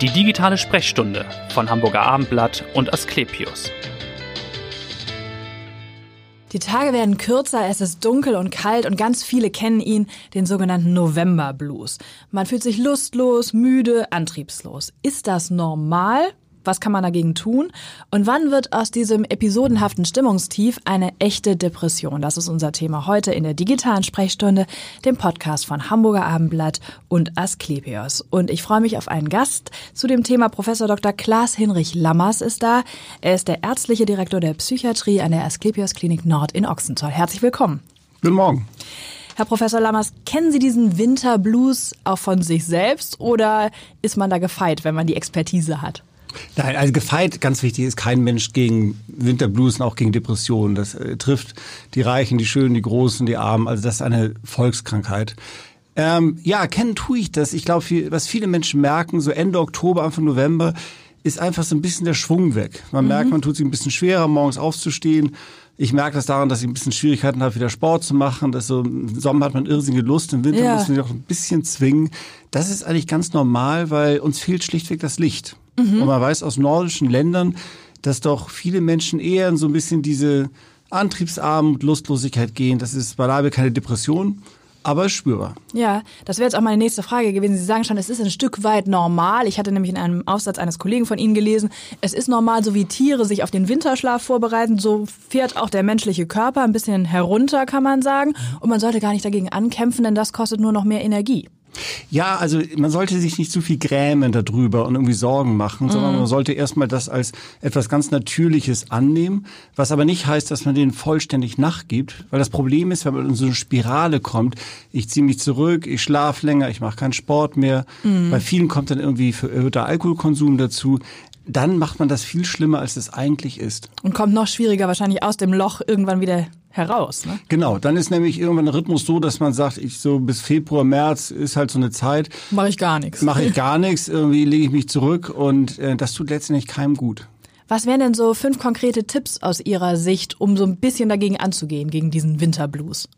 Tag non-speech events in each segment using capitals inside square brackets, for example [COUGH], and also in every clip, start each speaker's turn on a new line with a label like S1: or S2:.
S1: Die digitale Sprechstunde von Hamburger Abendblatt und Asklepios.
S2: Die Tage werden kürzer, es ist dunkel und kalt und ganz viele kennen ihn, den sogenannten November Blues. Man fühlt sich lustlos, müde, antriebslos. Ist das normal? Was kann man dagegen tun? Und wann wird aus diesem episodenhaften Stimmungstief eine echte Depression? Das ist unser Thema heute in der digitalen Sprechstunde, dem Podcast von Hamburger Abendblatt und Asklepios. Und ich freue mich auf einen Gast zu dem Thema. Professor Dr. Klaas Hinrich Lammers ist da. Er ist der ärztliche Direktor der Psychiatrie an der Asklepios Klinik Nord in Ochsenzoll. Herzlich willkommen.
S3: Guten Morgen.
S2: Herr Professor Lammers, kennen Sie diesen Winterblues auch von sich selbst oder ist man da gefeit, wenn man die Expertise hat?
S3: Nein, also gefeit, ganz wichtig, ist kein Mensch gegen Winterblues und auch gegen Depressionen. Das äh, trifft die Reichen, die Schönen, die Großen, die Armen. Also das ist eine Volkskrankheit. Ähm, ja, kennen tue ich das. Ich glaube, was viele Menschen merken, so Ende Oktober, Anfang November, ist einfach so ein bisschen der Schwung weg. Man mhm. merkt, man tut sich ein bisschen schwerer, morgens aufzustehen. Ich merke das daran, dass ich ein bisschen Schwierigkeiten habe, wieder Sport zu machen. Dass so Im Sommer hat man irrsinnige Lust, im Winter ja. muss man sich auch ein bisschen zwingen. Das ist eigentlich ganz normal, weil uns fehlt schlichtweg das Licht. Mhm. Und man weiß aus nordischen Ländern, dass doch viele Menschen eher in so ein bisschen diese Antriebsarmut, Lustlosigkeit gehen. Das ist beileibe keine Depression, aber spürbar.
S2: Ja, das wäre jetzt auch meine nächste Frage gewesen. Sie sagen schon, es ist ein Stück weit normal. Ich hatte nämlich in einem Aufsatz eines Kollegen von Ihnen gelesen, es ist normal, so wie Tiere sich auf den Winterschlaf vorbereiten, so fährt auch der menschliche Körper ein bisschen herunter, kann man sagen. Und man sollte gar nicht dagegen ankämpfen, denn das kostet nur noch mehr Energie.
S3: Ja, also man sollte sich nicht zu viel grämen darüber und irgendwie Sorgen machen, sondern mhm. man sollte erstmal das als etwas ganz Natürliches annehmen, was aber nicht heißt, dass man den vollständig nachgibt, weil das Problem ist, wenn man in so eine Spirale kommt, ich ziehe mich zurück, ich schlafe länger, ich mache keinen Sport mehr, mhm. bei vielen kommt dann irgendwie verhöhter Alkoholkonsum dazu, dann macht man das viel schlimmer, als es eigentlich ist.
S2: Und kommt noch schwieriger wahrscheinlich aus dem Loch irgendwann wieder heraus. Ne?
S3: Genau, dann ist nämlich irgendwann der Rhythmus so, dass man sagt, ich so bis Februar, März ist halt so eine Zeit.
S2: Mache ich gar nichts.
S3: Mache ich gar nichts, irgendwie lege ich mich zurück und äh, das tut letztendlich keinem gut.
S2: Was wären denn so fünf konkrete Tipps aus Ihrer Sicht, um so ein bisschen dagegen anzugehen, gegen diesen Winterblues?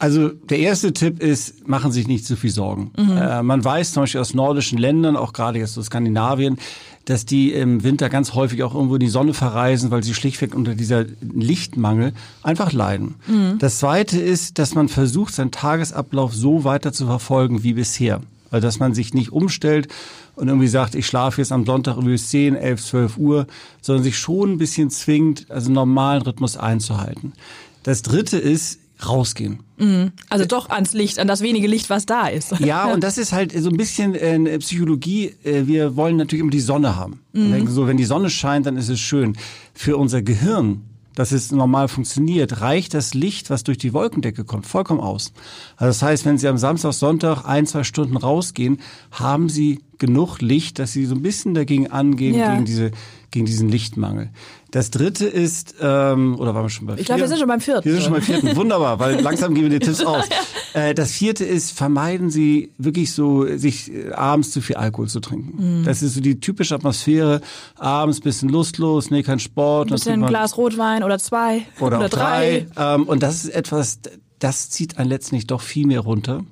S3: Also der erste Tipp ist, machen sich nicht zu viel Sorgen. Mhm. Äh, man weiß zum Beispiel aus nordischen Ländern, auch gerade jetzt aus Skandinavien, dass die im Winter ganz häufig auch irgendwo in die Sonne verreisen, weil sie schlichtweg unter dieser Lichtmangel einfach leiden. Mhm. Das zweite ist, dass man versucht, seinen Tagesablauf so weiter zu verfolgen wie bisher. Also dass man sich nicht umstellt und irgendwie sagt, ich schlafe jetzt am Sonntag bis 10, 11, 12 Uhr, sondern sich schon ein bisschen zwingt, also einen normalen Rhythmus einzuhalten. Das dritte ist, rausgehen.
S2: Mhm. Also doch ans Licht, an das wenige Licht, was da ist.
S3: Ja, [LAUGHS] und das ist halt so ein bisschen äh, Psychologie. Äh, wir wollen natürlich immer die Sonne haben. Mhm. denken so, wenn die Sonne scheint, dann ist es schön. Für unser Gehirn, dass es normal funktioniert, reicht das Licht, was durch die Wolkendecke kommt, vollkommen aus. Also das heißt, wenn Sie am Samstag, Sonntag ein, zwei Stunden rausgehen, haben Sie genug Licht, dass Sie so ein bisschen dagegen angehen, ja. gegen diese gegen diesen Lichtmangel. Das dritte ist, ähm, oder waren wir schon bei
S2: vier? Ich glaube, wir sind schon beim vierten.
S3: Wir sind schon beim vierten. Wunderbar, weil [LAUGHS] langsam geben wir die Tipps aus. Äh, das vierte ist, vermeiden Sie wirklich so, sich äh, abends zu viel Alkohol zu trinken. Mhm. Das ist so die typische Atmosphäre. Abends bisschen lustlos, nee, kein Sport.
S2: Ein bisschen ein Glas Rotwein oder zwei
S3: oder, oder drei. drei. Ähm, und das ist etwas, das zieht einen letztendlich doch viel mehr runter.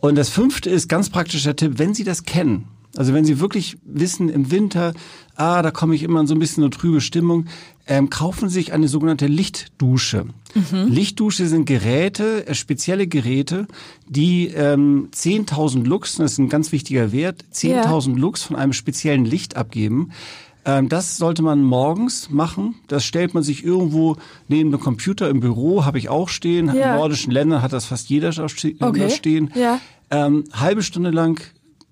S3: Und das fünfte ist ganz praktischer Tipp, wenn Sie das kennen, also wenn Sie wirklich wissen, im Winter, ah, da komme ich immer in so ein bisschen eine trübe Stimmung, ähm, kaufen Sie sich eine sogenannte Lichtdusche. Mhm. Lichtdusche sind Geräte, äh, spezielle Geräte, die ähm, 10.000 Lux, das ist ein ganz wichtiger Wert, 10.000 ja. Lux von einem speziellen Licht abgeben. Ähm, das sollte man morgens machen. Das stellt man sich irgendwo neben dem Computer im Büro, habe ich auch stehen. Ja. In nordischen Ländern hat das fast jeder okay. stehen. Ja. Ähm, halbe Stunde lang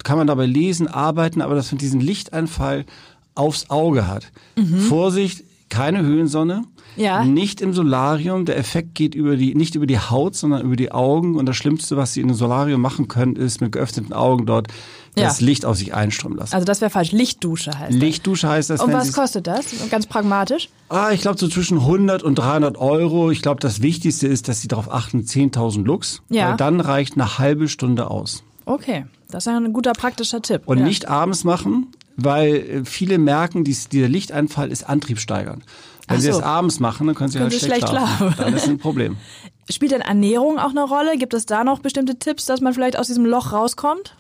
S3: kann man dabei lesen, arbeiten, aber dass man diesen Lichteinfall aufs Auge hat. Mhm. Vorsicht, keine Höhensonne. Ja. Nicht im Solarium. Der Effekt geht über die, nicht über die Haut, sondern über die Augen. Und das Schlimmste, was Sie in einem Solarium machen können, ist mit geöffneten Augen dort das ja. Licht auf sich einströmen lassen.
S2: Also das wäre falsch. Lichtdusche heißt das.
S3: Lichtdusche heißt das.
S2: Und was kostet das? Ganz pragmatisch?
S3: Ah, ich glaube so zwischen 100 und 300 Euro. Ich glaube, das Wichtigste ist, dass Sie darauf achten, 10.000 Lux. Ja. Weil dann reicht eine halbe Stunde aus.
S2: Okay. Das ist ja ein guter praktischer Tipp.
S3: Und ja. nicht abends machen, weil viele merken, dieser Lichteinfall ist antriebssteigernd. Wenn
S2: Ach
S3: Sie
S2: so.
S3: es abends machen, dann können Sie
S2: Können
S3: halt
S2: Sie
S3: schlecht,
S2: schlecht
S3: schlafen.
S2: schlafen.
S3: Dann ist ein Problem. [LAUGHS]
S2: Spielt denn Ernährung auch eine Rolle? Gibt es da noch bestimmte Tipps, dass man vielleicht aus diesem Loch rauskommt?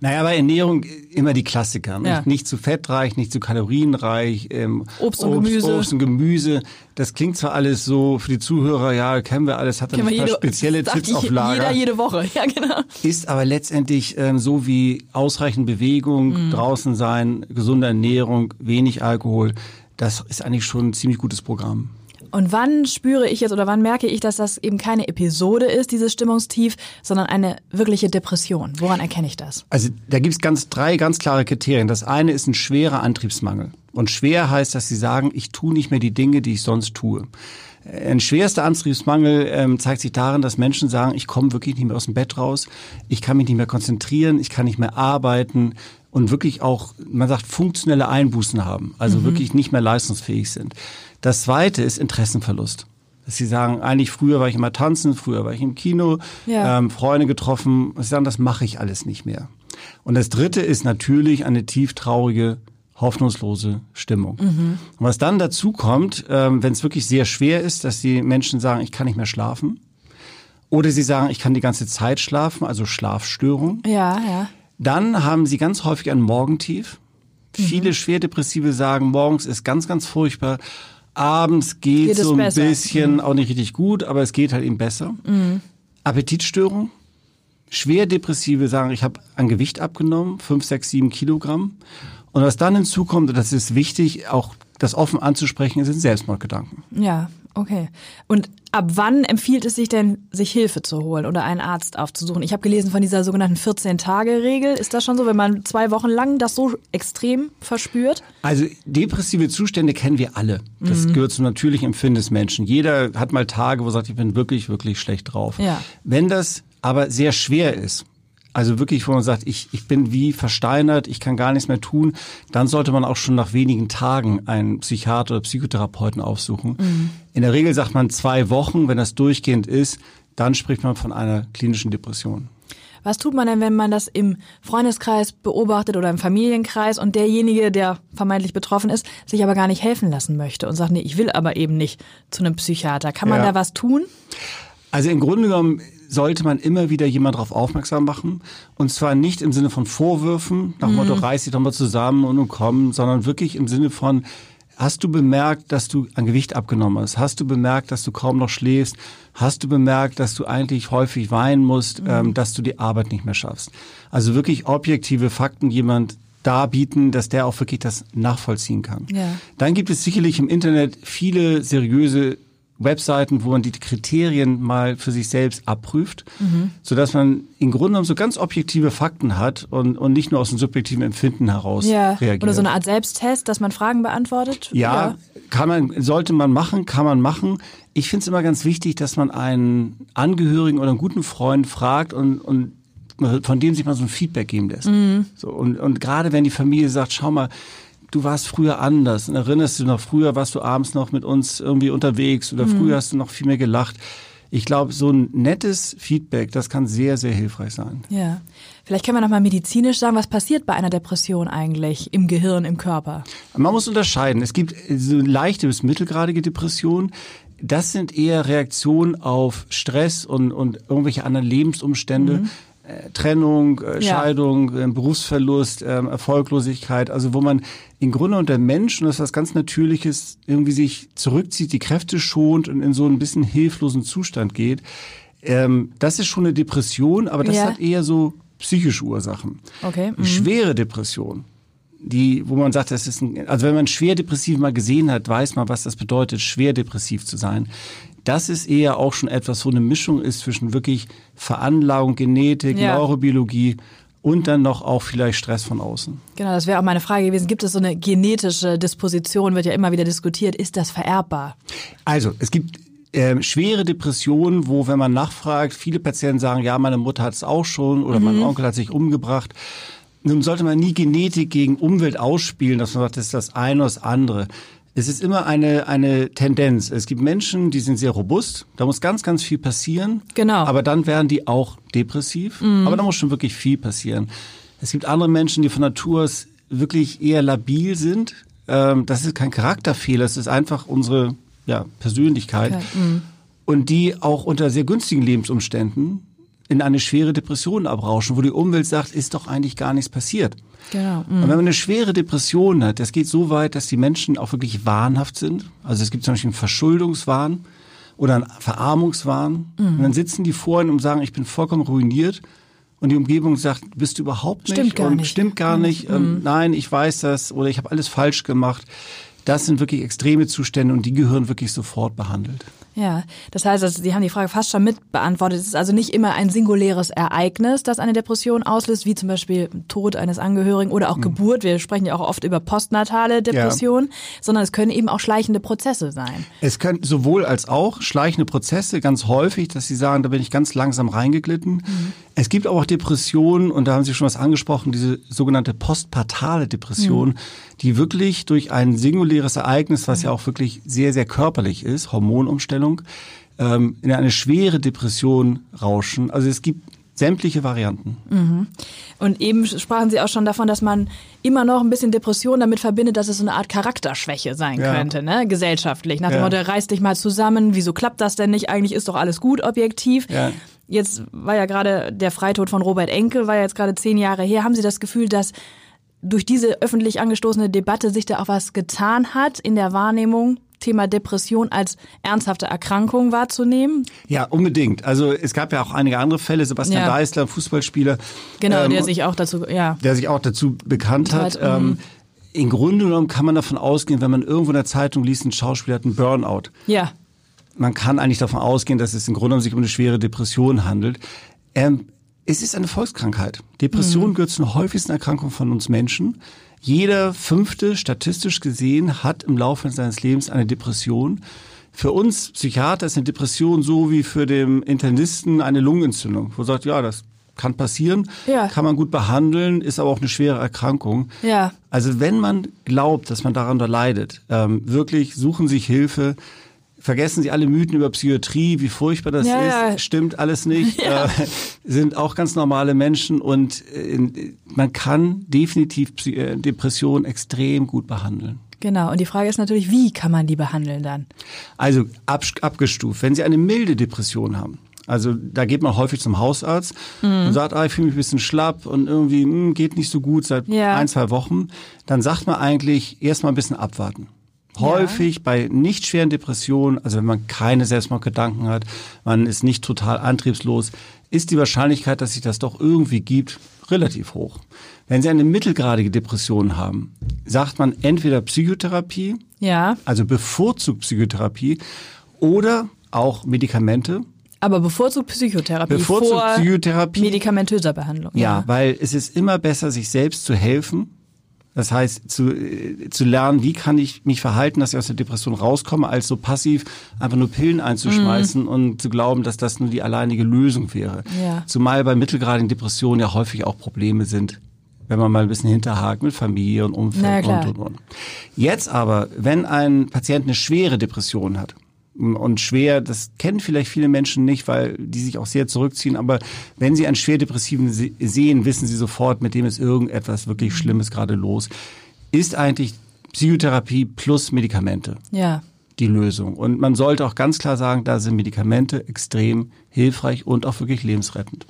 S3: Naja, bei Ernährung immer die Klassiker. Nicht,
S2: Ja.
S3: nicht zu fettreich, nicht zu kalorienreich. Ähm,
S2: Obst und Gemüse.
S3: Obst und Gemüse. Das klingt zwar alles so für die Zuhörer, ja, kennen wir alles, hat dann ein paar spezielle [LAUGHS] Tipps auf Lager.
S2: Jeder jede Woche. [LAUGHS] Ja, genau.
S3: ist aber letztendlich ähm, so wie ausreichend Bewegung,
S2: Mhm.
S3: draußen sein, gesunde Ernährung, wenig Alkohol. Das ist eigentlich schon ein ziemlich gutes Programm.
S2: Und wann spüre ich jetzt oder wann merke ich, dass das eben keine Episode ist, dieses Stimmungstief, sondern eine wirkliche Depression? Woran erkenne ich das?
S3: Also da gibt's ganz drei ganz klare Kriterien. Das eine ist ein schwerer Antriebsmangel. Und schwer heißt, dass sie sagen, ich tue nicht mehr die Dinge, die ich sonst tue. Ein schwerster Antriebsmangel ähm, zeigt sich darin, dass Menschen sagen, ich komme wirklich nicht mehr aus dem Bett raus, ich kann mich nicht mehr konzentrieren, ich kann nicht mehr arbeiten und wirklich auch, man sagt, funktionelle Einbußen haben, also wirklich nicht mehr leistungsfähig sind. Das zweite ist Interessenverlust. Dass sie sagen, eigentlich früher war ich immer tanzen, früher war ich im Kino,
S2: Ja.
S3: ähm, Freunde getroffen. Sie sagen, das mache ich alles nicht mehr. Und das dritte ist natürlich eine tief traurige, hoffnungslose Stimmung. Und was dann dazu kommt, ähm, wenn es wirklich sehr schwer ist, dass die Menschen sagen, ich kann nicht mehr schlafen. Oder sie sagen, ich kann die ganze Zeit schlafen, also Schlafstörung.
S2: Ja, ja.
S3: Dann haben sie ganz häufig ein Morgentief. Viele Schwerdepressive sagen, morgens ist ganz, ganz furchtbar. Abends geht,
S2: Geht es
S3: so ein
S2: besser.
S3: bisschen, auch nicht richtig gut, aber es geht halt eben besser. Appetitstörung. Schwerdepressive sagen, ich habe an Gewicht abgenommen, 5, 6, 7 Kilogramm. Und was dann hinzukommt, und das ist wichtig, auch das offen anzusprechen, sind Selbstmordgedanken.
S2: Ja, okay. Und ab wann empfiehlt es sich denn, sich Hilfe zu holen oder einen Arzt aufzusuchen? Ich habe gelesen von dieser sogenannten 14-Tage-Regel. Ist das schon so, wenn man zwei Wochen lang das so extrem verspürt?
S3: Also depressive Zustände kennen wir alle. Das gehört zum natürlichen Empfinden des Menschen. Jeder hat mal Tage, wo er sagt, ich bin wirklich, wirklich schlecht drauf.
S2: Ja.
S3: Wenn das aber sehr schwer ist, also wirklich, wo man sagt, ich, ich bin wie versteinert, ich kann gar nichts mehr tun, dann sollte man auch schon nach wenigen Tagen einen Psychiater oder Psychotherapeuten aufsuchen. In der Regel sagt man zwei Wochen, wenn das durchgehend ist, dann spricht man von einer klinischen Depression.
S2: Was tut man denn, wenn man das im Freundeskreis beobachtet oder im Familienkreis und derjenige, der vermeintlich betroffen ist, sich aber gar nicht helfen lassen möchte und sagt, nee, ich will aber eben nicht zu einem Psychiater. Kann man
S3: Ja.
S2: da was tun?
S3: Also im Grunde genommen sollte man immer wieder jemand darauf aufmerksam machen. Und zwar nicht im Sinne von Vorwürfen, nach dem Motto, reiß dich doch mal zusammen und nun komm, sondern wirklich im Sinne von, hast du bemerkt, dass du an Gewicht abgenommen hast? Hast du bemerkt, dass du kaum noch schläfst? Hast du bemerkt, dass du eigentlich häufig weinen musst, ähm, dass du die Arbeit nicht mehr schaffst? Also wirklich objektive Fakten jemand darbieten, dass der auch wirklich das nachvollziehen kann.
S2: Ja.
S3: Dann gibt es sicherlich im Internet viele seriöse Webseiten, wo man die Kriterien mal für sich selbst abprüft, so dass man im Grunde genommen so ganz objektive Fakten hat und, und nicht nur aus dem subjektiven Empfinden heraus reagiert.
S2: Oder so eine Art Selbsttest, dass man Fragen beantwortet?
S3: Ja, kann man, sollte man machen, kann man machen. Ich finde es immer ganz wichtig, dass man einen Angehörigen oder einen guten Freund fragt und, und von dem sich mal so ein Feedback geben lässt. So, und, und gerade wenn die Familie sagt, schau mal, du warst früher anders und erinnerst du noch, früher warst du abends noch mit uns irgendwie unterwegs oder früher hast du noch viel mehr gelacht. Ich glaube, so ein nettes Feedback, das kann sehr, sehr hilfreich sein.
S2: Ja. Vielleicht können wir nochmal medizinisch sagen, was passiert bei einer Depression eigentlich im Gehirn, im Körper?
S3: Man muss unterscheiden. Es gibt so leichte bis mittelgradige Depressionen. Das sind eher Reaktionen auf Stress und, und irgendwelche anderen Lebensumstände. Äh, Trennung, äh,
S2: Ja.
S3: Scheidung, äh, Berufsverlust, ähm, Erfolglosigkeit, also wo man im Grunde unter Mensch, und das ist was ganz Natürliches, irgendwie sich zurückzieht, die Kräfte schont und in so ein bisschen hilflosen Zustand geht. Ähm, das ist schon eine Depression, aber das
S2: Ja.
S3: hat eher so psychische Ursachen.
S2: Okay. Mhm.
S3: Schwere Depression, die, wo man sagt, das ist ein, also wenn man schwer depressiv mal gesehen hat, weiß man, was das bedeutet, schwer depressiv zu sein. Das ist eher auch schon etwas, wo eine Mischung ist zwischen wirklich Veranlagung, Genetik,
S2: Ja.
S3: Neurobiologie und dann noch auch vielleicht Stress von außen.
S2: Genau, das wäre auch meine Frage gewesen. Gibt es so eine genetische Disposition, wird ja immer wieder diskutiert. Ist das vererbbar?
S3: Also, es gibt ähm, schwere Depressionen, wo, wenn man nachfragt, viele Patienten sagen, ja, meine Mutter hat es auch schon oder mein Onkel hat sich umgebracht. Nun sollte man nie Genetik gegen Umwelt ausspielen, dass man sagt, das ist das eine oder das andere. Es ist immer eine, eine Tendenz. Es gibt Menschen, die sind sehr robust. Da muss ganz, ganz viel passieren.
S2: Genau.
S3: Aber dann werden die auch depressiv. Aber da muss schon wirklich viel passieren. Es gibt andere Menschen, die von Natur aus wirklich eher labil sind. ähm, das ist kein Charakterfehler, es ist einfach unsere ja, Persönlichkeit. Okay. Mhm. Und die auch unter sehr günstigen Lebensumständen in eine schwere Depression abrauschen, wo die Umwelt sagt, ist doch eigentlich gar nichts passiert. Genau. Mhm. Und wenn man eine schwere Depression hat, das geht so weit, dass die Menschen auch wirklich wahnhaft sind. Also es gibt zum Beispiel einen Verschuldungswahn oder einen Verarmungswahn. Mhm. Und dann sitzen die vor ihnen und sagen, ich bin vollkommen ruiniert. Und die Umgebung sagt, bist du überhaupt nicht
S2: stimmt gar
S3: und
S2: nicht.
S3: stimmt gar mhm. nicht. Ähm, mhm. nein, ich weiß das oder ich habe alles falsch gemacht. Das sind wirklich extreme Zustände und die gehören wirklich sofort behandelt.
S2: Ja, das heißt, also, Sie haben die Frage fast schon mit beantwortet. Es ist also nicht immer ein singuläres Ereignis, das eine Depression auslöst, wie zum Beispiel Tod eines Angehörigen oder auch mhm. Geburt. Wir sprechen ja auch oft über postnatale Depressionen, ja. sondern es können eben auch schleichende Prozesse sein.
S3: Es können sowohl als auch schleichende Prozesse ganz häufig, dass Sie sagen, da bin ich ganz langsam reingeglitten. Mhm. Es gibt aber auch Depressionen, und da haben Sie schon was angesprochen, diese sogenannte postpartale Depression, mhm. Die wirklich durch ein singuläres Ereignis, was ja auch wirklich sehr, sehr körperlich ist, Hormonumstellung, ähm, in eine schwere Depression rauschen. Also es gibt sämtliche Varianten.
S2: Mhm. Und eben sprachen Sie auch schon davon, dass man immer noch ein bisschen Depression damit verbindet, dass es so eine Art Charakterschwäche sein ja. könnte, ne? gesellschaftlich. Nach dem ja. Motto, reiß dich mal zusammen, wieso klappt das denn nicht? Eigentlich ist doch alles gut, objektiv. Ja. Jetzt war ja gerade der Freitod von Robert Enkel, war ja jetzt gerade zehn Jahre her. Haben Sie das Gefühl, dass durch diese öffentlich angestoßene Debatte sich da auch was getan hat in der Wahrnehmung Thema Depression als ernsthafte Erkrankung wahrzunehmen?
S3: Ja, unbedingt. Also es gab ja auch einige andere Fälle. Sebastian ja. Fußballspieler.
S2: Genau, ähm, der sich auch dazu, ja.
S3: Der sich auch dazu bekannt hat. Ähm, mhm. Im Grunde genommen kann man davon ausgehen, wenn man irgendwo in der Zeitung liest, ein Schauspieler hat einen Burnout.
S2: Ja.
S3: Man kann eigentlich davon ausgehen, dass es im Grunde genommen sich um eine schwere Depression handelt. Ähm, es ist eine Volkskrankheit. Depression mhm. gehört zu den häufigsten Erkrankungen von uns Menschen. Jeder fünfte, statistisch gesehen, hat im Laufe seines Lebens eine Depression. Für uns Psychiater ist eine Depression so wie für den Internisten eine Lungenentzündung, wo sagt, ja, das kann passieren, ja. kann man gut behandeln, ist aber auch eine schwere Erkrankung.
S2: Ja.
S3: Also wenn man glaubt, dass man darunter leidet, ähm, wirklich suchen sich Hilfe. Vergessen Sie alle Mythen über Psychiatrie, wie furchtbar das ja, ist. Stimmt alles nicht. [LAUGHS] Ja. Äh, sind auch ganz normale Menschen und äh, man kann definitiv äh, Depressionen extrem gut behandeln.
S2: Genau. Und die Frage ist natürlich, wie kann man die behandeln dann?
S3: Also ab, abgestuft. Wenn Sie eine milde Depression haben, also da geht man häufig zum Hausarzt mhm. und sagt, ah, ich fühle mich ein bisschen schlapp und irgendwie mh, hm, geht nicht so gut seit ja. ein, zwei Wochen. Dann sagt man eigentlich erstmal ein bisschen abwarten. Häufig ja. bei nicht schweren Depressionen, also wenn man keine Selbstmordgedanken hat, man ist nicht total antriebslos, ist die Wahrscheinlichkeit, dass sich das doch irgendwie gibt, relativ hoch. Wenn Sie eine mittelgradige Depression haben, sagt man entweder Psychotherapie,
S2: ja.
S3: also bevorzugt Psychotherapie, oder auch Medikamente.
S2: Aber bevorzugt Psychotherapie
S3: bevorzugt
S2: vor
S3: Psychotherapie.
S2: medikamentöser Behandlung.
S3: Ja, ja, weil es ist immer besser, sich selbst zu helfen das heißt, zu, äh, zu lernen, wie kann ich mich verhalten, dass ich aus der Depression rauskomme, als so passiv einfach nur Pillen einzuschmeißen mhm. und zu glauben, dass das nur die alleinige Lösung wäre. Ja. Zumal bei mittelgradigen Depressionen ja häufig auch Probleme sind, wenn man mal ein bisschen hinterhakt mit Familie und Umfeld und, und, und. Jetzt aber, wenn ein Patient eine schwere Depression hat, und schwer, das kennen vielleicht viele Menschen nicht, weil die sich auch sehr zurückziehen, aber wenn sie einen schwerdepressiven sehen, wissen sie sofort, mit dem ist irgendetwas wirklich Schlimmes gerade los. Ist eigentlich Psychotherapie plus Medikamente.
S2: Ja.
S3: Die Lösung. Und man sollte auch ganz klar sagen, da sind Medikamente extrem hilfreich und auch wirklich lebensrettend.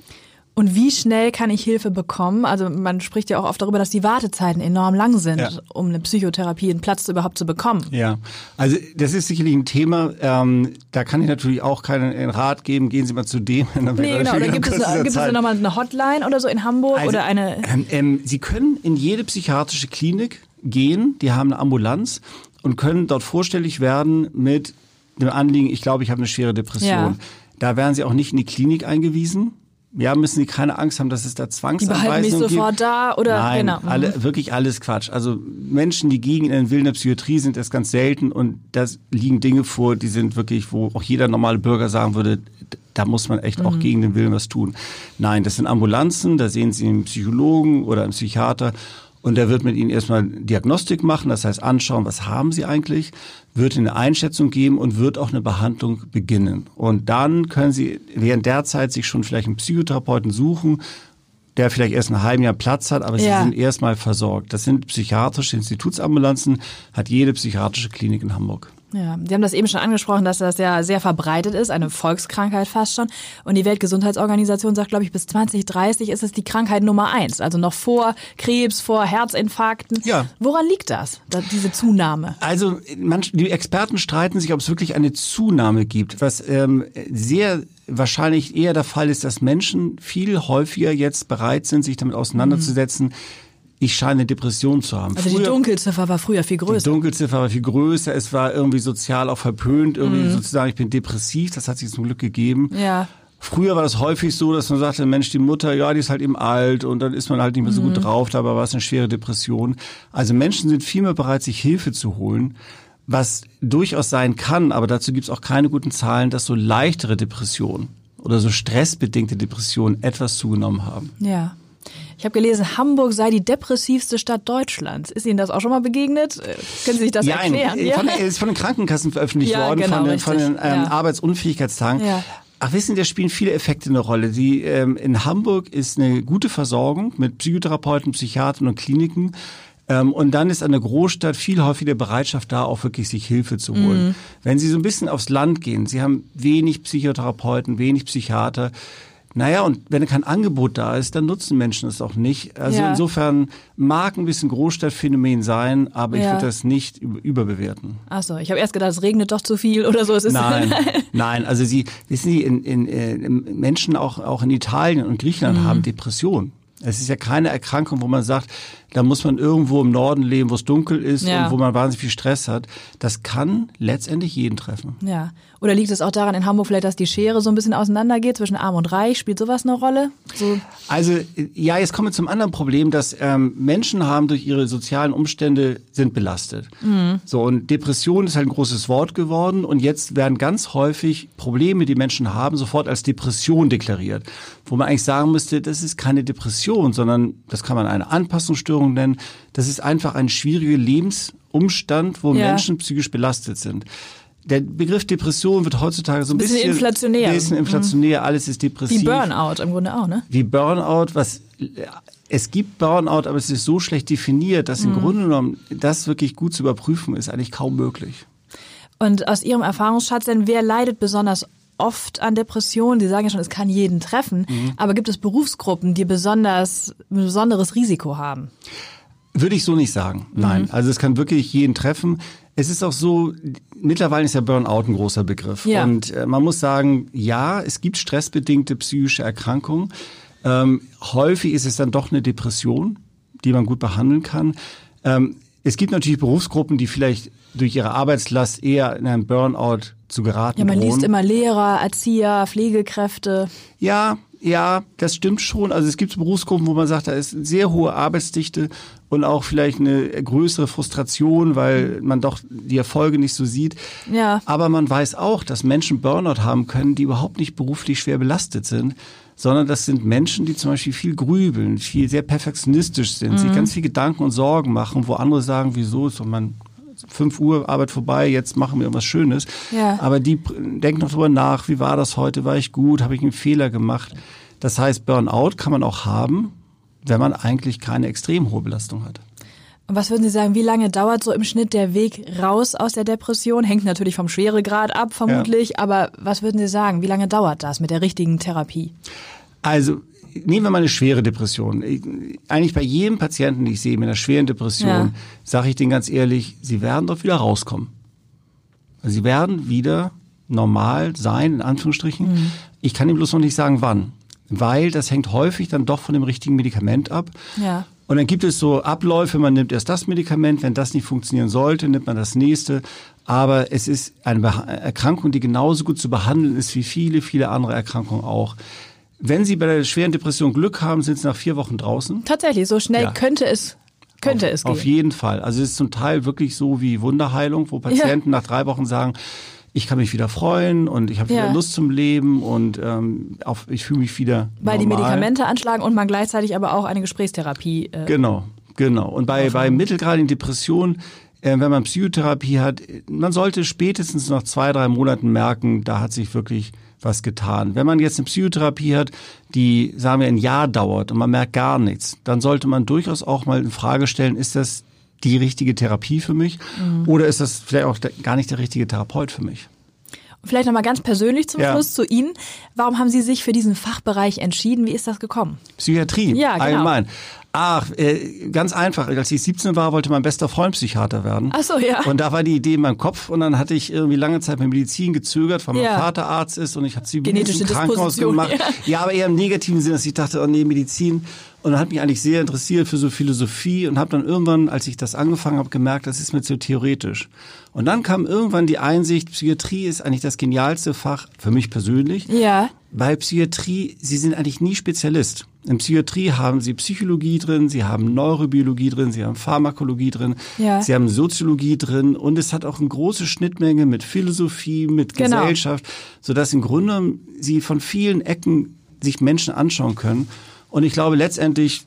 S2: Und wie schnell kann ich Hilfe bekommen? Also man spricht ja auch oft darüber, dass die Wartezeiten enorm lang sind, ja. um eine Psychotherapie, einen Platz überhaupt zu bekommen.
S3: Ja, also das ist sicherlich ein Thema. Ähm, da kann ich natürlich auch keinen Rat geben. Gehen Sie mal zu dem. [LAUGHS]
S2: Dann nee, genau. Oder gibt es, eine, gibt es nochmal eine Hotline oder so in Hamburg also, oder eine?
S3: Ähm, ähm, Sie können in jede psychiatrische Klinik gehen. Die haben eine Ambulanz und können dort vorstellig werden mit dem Anliegen. Ich glaube, ich habe eine schwere Depression. Ja. Da werden Sie auch nicht in die Klinik eingewiesen ja, müssen Sie keine Angst haben, dass es da Zwangsanweisungen gibt. Die behalten mich
S2: sofort da oder
S3: Nein, genau. alle, mhm. wirklich alles Quatsch. Also Menschen, die gegen einen Willen der Psychiatrie sind, ist ganz selten und da liegen Dinge vor, die sind wirklich, wo auch jeder normale Bürger sagen würde, da muss man echt mhm. auch gegen den Willen was tun. Nein, das sind Ambulanzen, da sehen Sie einen Psychologen oder einen Psychiater und der wird mit Ihnen erstmal Diagnostik machen, das heißt anschauen, was haben Sie eigentlich, wird eine Einschätzung geben und wird auch eine Behandlung beginnen. Und dann können Sie während der Zeit sich schon vielleicht einen Psychotherapeuten suchen, der vielleicht erst ein halben Jahr Platz hat, aber
S2: Ja.
S3: sie sind erstmal versorgt. Das sind psychiatrische Institutsambulanzen, hat jede psychiatrische Klinik in Hamburg.
S2: Ja, Sie haben das eben schon angesprochen, dass das ja sehr verbreitet ist, eine Volkskrankheit fast schon. Und die Weltgesundheitsorganisation sagt, glaube ich, bis 2030 ist es die Krankheit Nummer eins. Also noch vor Krebs, vor Herzinfarkten.
S3: Ja.
S2: Woran liegt das, da, diese Zunahme?
S3: Also manch, die Experten streiten sich, ob es wirklich eine Zunahme gibt. Was ähm, sehr wahrscheinlich eher der Fall ist, dass Menschen viel häufiger jetzt bereit sind, sich damit auseinanderzusetzen. Ich scheine eine Depression zu haben.
S2: Also die
S3: Früher-
S2: Dunkelziffer war früher viel
S3: Die
S2: größer.
S3: Dunkelziffer war viel größer, es war irgendwie sozial auch verpönt, irgendwie
S2: Mhm.
S3: sozusagen, ich bin depressiv, das hat sich zum Glück gegeben.
S2: Ja.
S3: Früher war das häufig so, dass man sagte, Mensch, die Mutter, ja, die ist halt eben alt und dann ist man halt nicht mehr so
S2: Mhm.
S3: gut drauf, dabei war es eine schwere Depression. Also Menschen sind viel mehr bereit, sich Hilfe zu holen, was durchaus sein kann, aber dazu gibt es auch keine guten Zahlen, dass so leichtere Depressionen oder so stressbedingte Depressionen etwas zugenommen haben.
S2: Ja. Ich habe gelesen, Hamburg sei die depressivste Stadt Deutschlands. Ist Ihnen das auch schon mal begegnet? Äh, Können Sie sich das
S3: ja,
S2: erklären?
S3: Ein, von, ist von den Krankenkassen veröffentlicht
S2: Ja,
S3: worden,
S2: genau,
S3: von den, von den ähm,
S2: Ja.
S3: Arbeitsunfähigkeitstagen.
S2: Ja.
S3: Ach, wissen Sie, da spielen viele Effekte eine Rolle. Die, ähm, in Hamburg ist eine gute Versorgung mit Psychotherapeuten, Psychiatern und Kliniken. Ähm, und dann ist an der Großstadt viel häufiger Bereitschaft da, auch wirklich sich Hilfe zu holen.
S2: Mhm.
S3: Wenn Sie so ein bisschen aufs Land gehen, Sie haben wenig Psychotherapeuten, wenig Psychiater. Naja, und wenn kein Angebot da ist, dann nutzen Menschen es auch nicht. Also
S2: Ja.
S3: insofern mag ein bisschen Großstadtphänomen sein, aber ich
S2: Ja.
S3: würde das nicht über- überbewerten.
S2: Ach so, ich habe erst gedacht, es regnet doch zu viel oder so. Es ist
S3: Nein, [LAUGHS] nein. Also Sie wissen Sie, in, in, in Menschen auch auch in Italien und Griechenland
S2: Mhm.
S3: haben Depressionen. Es ist ja keine Erkrankung, wo man sagt, da muss man irgendwo im Norden leben, wo es dunkel ist
S2: Ja.
S3: und wo man wahnsinnig viel Stress hat. Das kann letztendlich jeden treffen.
S2: Ja. Oder liegt es auch daran in Hamburg vielleicht, dass die Schere so ein bisschen auseinandergeht zwischen Arm und Reich? Spielt sowas eine Rolle? So.
S3: Also ja, jetzt kommen wir zum anderen Problem, dass ähm, Menschen haben durch ihre sozialen Umstände sind belastet. So und Depression ist halt ein großes Wort geworden und jetzt werden ganz häufig Probleme, die Menschen haben, sofort als Depression deklariert, wo man eigentlich sagen müsste, das ist keine Depression, sondern das kann man eine Anpassungsstörung nennen. Das ist einfach ein schwieriger Lebensumstand, wo
S2: Ja.
S3: Menschen psychisch belastet sind. Der Begriff Depression wird heutzutage so ein
S2: Bisschen
S3: bisschen,
S2: inflationär. Mhm.
S3: bisschen inflationär. Alles ist depressiv
S2: Wie Burnout im Grunde auch, ne?
S3: wie Burnout, was es gibt Burnout, aber es ist so schlecht definiert, dass im Grunde genommen das wirklich gut zu überprüfen ist eigentlich kaum möglich.
S2: Und aus Ihrem Erfahrungsschatz denn, wer leidet besonders oft an Depressionen? Sie sagen ja schon, es kann jeden treffen, aber gibt es Berufsgruppen, die besonders ein besonderes Risiko haben?
S3: Würde ich so nicht sagen. Nein. Also es kann wirklich jeden treffen. Es ist auch so, mittlerweile ist ja Burnout ein großer Begriff.
S2: Ja.
S3: Und äh, man muss sagen, ja, es gibt stressbedingte psychische Erkrankungen. Ähm, häufig ist es dann doch eine Depression, die man gut behandeln kann. Ähm, es gibt natürlich Berufsgruppen, die vielleicht durch ihre Arbeitslast eher in einen Burnout zu geraten
S2: Ja, man
S3: drohen.
S2: liest immer Lehrer, Erzieher, Pflegekräfte.
S3: Ja, ja, das stimmt schon. Also es gibt Berufsgruppen, wo man sagt, da ist sehr hohe Arbeitsdichte und auch vielleicht eine größere Frustration, weil man doch die Erfolge nicht so sieht.
S2: Ja.
S3: Aber man weiß auch, dass Menschen Burnout haben können, die überhaupt nicht beruflich schwer belastet sind, sondern das sind Menschen, die zum Beispiel viel grübeln, viel sehr perfektionistisch sind,
S2: Mhm.
S3: sich ganz viel Gedanken und Sorgen machen, wo andere sagen, wieso ist doch man 5 Uhr Arbeit vorbei, jetzt machen wir irgendwas Schönes.
S2: Ja.
S3: Aber die denken noch drüber nach, wie war das heute, war ich gut, habe ich einen Fehler gemacht. Das heißt, Burnout kann man auch haben, wenn man eigentlich keine extrem hohe Belastung hat.
S2: Und was würden Sie sagen, wie lange dauert so im Schnitt der Weg raus aus der Depression? Hängt natürlich vom Schweregrad ab, vermutlich. Aber was würden Sie sagen, wie lange dauert das mit der richtigen Therapie?
S3: Also nehmen wir mal eine schwere Depression. Ich, eigentlich bei jedem Patienten, den ich sehe mit einer schweren Depression,
S2: Ja.
S3: sage ich denen ganz ehrlich, sie werden dort wieder rauskommen. Also sie werden wieder normal sein, in Anführungsstrichen.
S2: Mhm.
S3: Ich kann Ihnen bloß noch nicht sagen, wann. Weil das hängt häufig dann doch von dem richtigen Medikament ab.
S2: Ja.
S3: Und dann gibt es so Abläufe, man nimmt erst das Medikament, wenn das nicht funktionieren sollte, nimmt man das nächste. Aber es ist eine Erkrankung, die genauso gut zu behandeln ist wie viele, viele andere Erkrankungen auch. Wenn Sie bei der schweren Depression Glück haben, sind Sie nach vier Wochen draußen.
S2: Tatsächlich, so schnell
S3: Ja.
S2: könnte es, könnte
S3: auf,
S2: es gehen.
S3: Auf jeden Fall. Also es ist zum Teil wirklich so wie Wunderheilung, wo Patienten nach drei Wochen sagen, ich kann mich wieder freuen und ich habe
S2: Ja.
S3: wieder Lust zum Leben und ähm, auf, ich fühle mich wieder
S2: Weil die
S3: normal.
S2: Medikamente anschlagen und man gleichzeitig aber auch eine Gesprächstherapie. Äh,
S3: Genau, genau. Und bei, bei mittelgradigen Depressionen äh, wenn man Psychotherapie hat, man sollte spätestens nach zwei, drei Monaten merken, da hat sich wirklich was getan. Wenn man jetzt eine Psychotherapie hat, die, sagen wir, ein Jahr dauert und man merkt gar nichts, dann sollte man durchaus auch mal in Frage stellen, ist das die richtige Therapie für mich mhm. oder ist das vielleicht auch gar nicht der richtige Therapeut für mich?
S2: Vielleicht nochmal ganz persönlich zum ja. Schluss zu Ihnen. Warum haben Sie sich für diesen Fachbereich entschieden? Wie ist das gekommen?
S3: Psychiatrie,
S2: ja, genau.
S3: allgemein. Ach, äh, ganz einfach. Als ich 17 war, wollte mein bester Freund Psychiater werden.
S2: Ach so, ja.
S3: Und da war die Idee in meinem Kopf und dann hatte ich irgendwie lange Zeit mit Medizin gezögert, weil mein ja. Vater Arzt ist und ich habe sie im Krankenhaus gemacht. [LAUGHS] Ja. ja, aber eher im negativen Sinn, dass ich dachte, oh nee, Medizin. Und hat mich eigentlich sehr interessiert für so Philosophie und habe dann irgendwann, als ich das angefangen habe, gemerkt, das ist mir zu theoretisch. Und dann kam irgendwann die Einsicht, Psychiatrie ist eigentlich das genialste Fach für mich persönlich.
S2: Ja.
S3: Weil Psychiatrie, Sie sind eigentlich nie Spezialist. In Psychiatrie haben Sie Psychologie drin, Sie haben Neurobiologie drin, Sie haben Pharmakologie drin, ja. Sie haben Soziologie drin und es hat auch eine große Schnittmenge mit Philosophie, mit genau. Gesellschaft, sodass im Grunde Sie von vielen Ecken sich Menschen anschauen können. Und ich glaube letztendlich,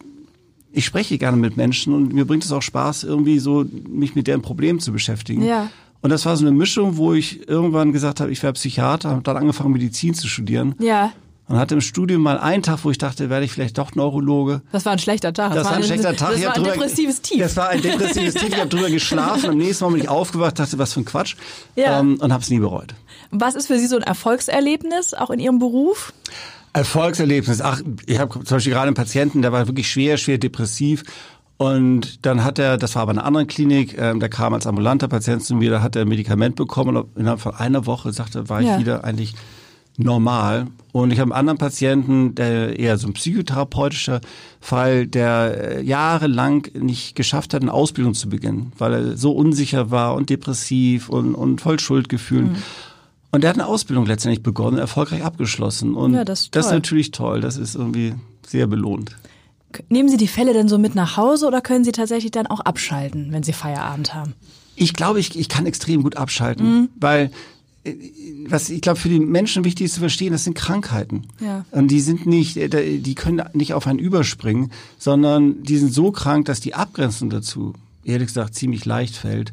S3: ich spreche gerne mit Menschen und mir bringt es auch Spaß, irgendwie so mich mit deren Problemen zu beschäftigen.
S2: Ja.
S3: Und das war so eine Mischung, wo ich irgendwann gesagt habe, ich werde Psychiater, habe dann angefangen, Medizin zu studieren.
S2: Ja.
S3: Und hatte im Studium mal einen Tag, wo ich dachte, werde ich vielleicht doch Neurologe.
S2: Das war ein schlechter Tag.
S3: Das, war ein, schlechter Tag.
S2: Das war ein drüber, depressives Tief.
S3: Das war ein depressives Tief. Ich habe drüber geschlafen. Am nächsten Mal bin ich aufgewacht, dachte, was für ein Quatsch. Ja. Ähm, und habe es nie bereut.
S2: Was ist für Sie so ein Erfolgserlebnis, auch in Ihrem Beruf?
S3: Erfolgserlebnis. Ach, ich habe zum Beispiel gerade einen Patienten, der war wirklich schwer, schwer depressiv. Und dann hat er, das war aber eine andere Klinik, ähm, der kam als ambulanter Patient zu mir, da hat er ein Medikament bekommen und innerhalb von einer Woche, sagte, war ich ja. wieder eigentlich normal. Und ich habe einen anderen Patienten, der eher so ein psychotherapeutischer Fall, der äh, jahrelang nicht geschafft hat, eine Ausbildung zu beginnen, weil er so unsicher war und depressiv und, und voll Schuldgefühlen. Mhm. Und der hat eine Ausbildung letztendlich begonnen, erfolgreich abgeschlossen. Und ja, das, ist das ist natürlich toll. Das ist irgendwie sehr belohnt.
S2: Nehmen Sie die Fälle denn so mit nach Hause oder können Sie tatsächlich dann auch abschalten, wenn Sie Feierabend haben?
S3: Ich glaube, ich, ich kann extrem gut abschalten, mhm. weil äh, was ich glaube für die Menschen wichtig ist zu verstehen, das sind Krankheiten.
S2: Ja.
S3: Und die sind nicht, äh, die können nicht auf einen überspringen, sondern die sind so krank, dass die Abgrenzung dazu, ehrlich gesagt, ziemlich leicht fällt.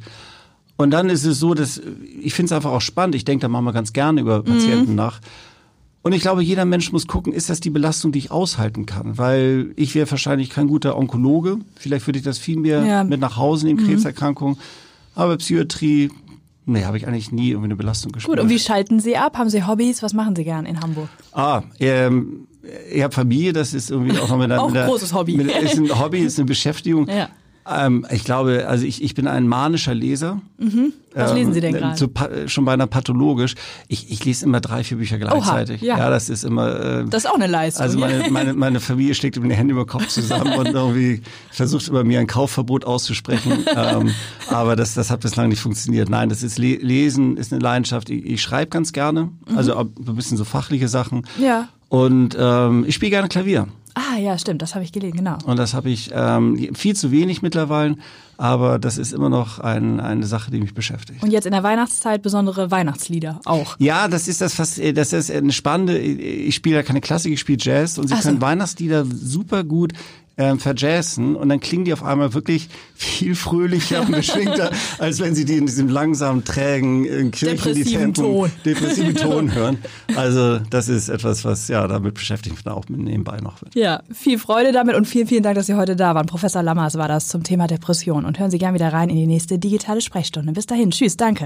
S3: Und dann ist es so, dass ich finde es einfach auch spannend. Ich denke da manchmal ganz gerne über Patienten mhm. nach. Und ich glaube, jeder Mensch muss gucken, ist das die Belastung, die ich aushalten kann? Weil ich wäre wahrscheinlich kein guter Onkologe. Vielleicht würde ich das viel mehr ja. mit nach Hause nehmen, mhm. Krebserkrankung. Aber Psychiatrie, Nee, habe ich eigentlich nie irgendwie eine Belastung gespürt.
S2: Gut, und wie schalten Sie ab? Haben Sie Hobbys? Was machen Sie gern in Hamburg?
S3: Ah, ähm, ich habe Familie, das ist irgendwie auch noch mit einer... [LAUGHS]
S2: auch ein großes Hobby.
S3: Mit, ist ein Hobby, ist eine Beschäftigung. [LAUGHS] Ja. Ähm, ich glaube, also ich, ich bin ein manischer Leser.
S2: Mhm. Was ähm, lesen Sie denn gerade?
S3: So, schon beinahe pathologisch. Ich, ich lese immer drei, vier Bücher gleichzeitig.
S2: Oha, ja.
S3: ja, das ist immer. Äh,
S2: das ist auch eine Leistung.
S3: Also meine, [LAUGHS] meine, meine Familie steckt mit den Händen über den Kopf zusammen und irgendwie versucht immer mir ein Kaufverbot auszusprechen. [LAUGHS] ähm, aber das, das hat bislang nicht funktioniert. Nein, das ist Lesen ist eine Leidenschaft. Ich, ich schreibe ganz gerne, mhm. also ein bisschen so fachliche Sachen.
S2: Ja.
S3: Und ähm, ich spiele gerne Klavier.
S2: Ah ja, stimmt, das habe ich gelesen, genau.
S3: Und das habe ich ähm, viel zu wenig mittlerweile, aber das ist immer noch ein, eine Sache, die mich beschäftigt.
S2: Und jetzt in der Weihnachtszeit besondere Weihnachtslieder auch.
S3: Ja, das ist das fast, das ist eine spannende. Ich spiele ja keine Klassik, ich spiele Jazz und Sie Ach können so. Weihnachtslieder super gut ähm, verjazzen und dann klingen die auf einmal wirklich viel fröhlicher und beschwingter, [LAUGHS] als wenn sie die in diesem langsamen, trägen äh,
S2: Kirchenlied Ton.
S3: depressiven Ton [LAUGHS] hören. Also das ist etwas, was ja damit beschäftigt mich auch nebenbei noch. Wird.
S2: Ja, viel Freude damit und vielen, vielen Dank, dass Sie heute da waren. Professor Lammers war das zum Thema Depression und hören Sie gern wieder rein in die nächste digitale Sprechstunde. Bis dahin, tschüss, danke.